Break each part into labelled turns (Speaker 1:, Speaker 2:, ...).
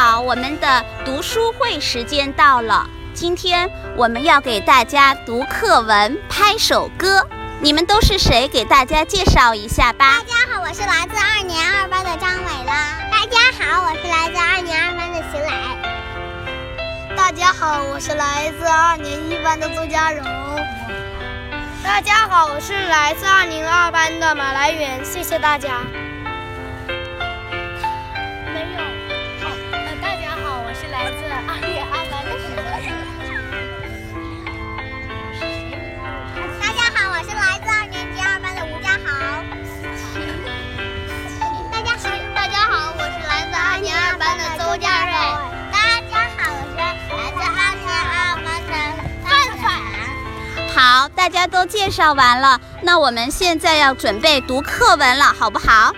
Speaker 1: 好，我们的读书会时间到了。今天我们要给大家读课文《拍手歌》，你们都是谁？给大家介绍一下吧。
Speaker 2: 大家好，我是来自二年二班的张伟拉。大家好，我是来自二年二班的邢磊。
Speaker 3: 大家好，我是来自二年一班的邹佳荣。大家好，我是来自二零二班的马来元。谢谢大家。
Speaker 4: 好，大家
Speaker 1: 都介绍完了，那我们现在要准备读课文了，好不好？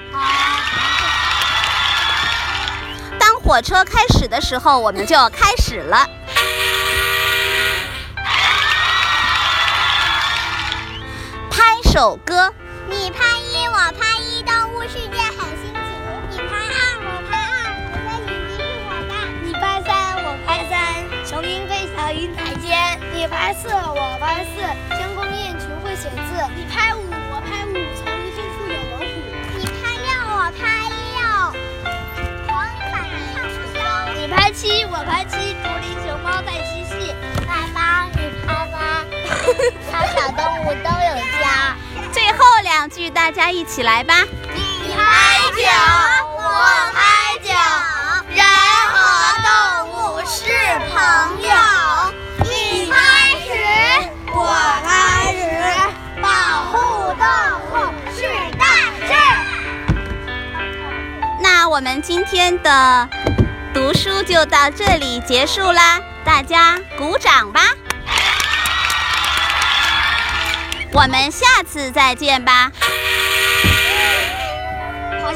Speaker 1: 当火车开始的时候，我们就开始了。拍手歌，
Speaker 2: 你拍一，我拍一，动物世界很新奇。你拍二，我拍二，我的眼睛是我的。
Speaker 3: 你拍三，我拍三，雄鹰飞翔云彩间。你拍四，我拍四，天空雁群会写字。
Speaker 4: 你拍五，我拍五，丛林深处有猛虎。
Speaker 2: 你拍六，我拍六，黄伞唱树休。
Speaker 3: 你拍七，我拍七，竹林熊猫在嬉戏。
Speaker 2: 拍八，你拍八，小小动物都有家。
Speaker 1: 最后两句大家一起来吧。
Speaker 2: 你拍九，我拍
Speaker 1: 我们今天的读书就到这里结束啦，大家鼓掌吧。我们下次再见吧。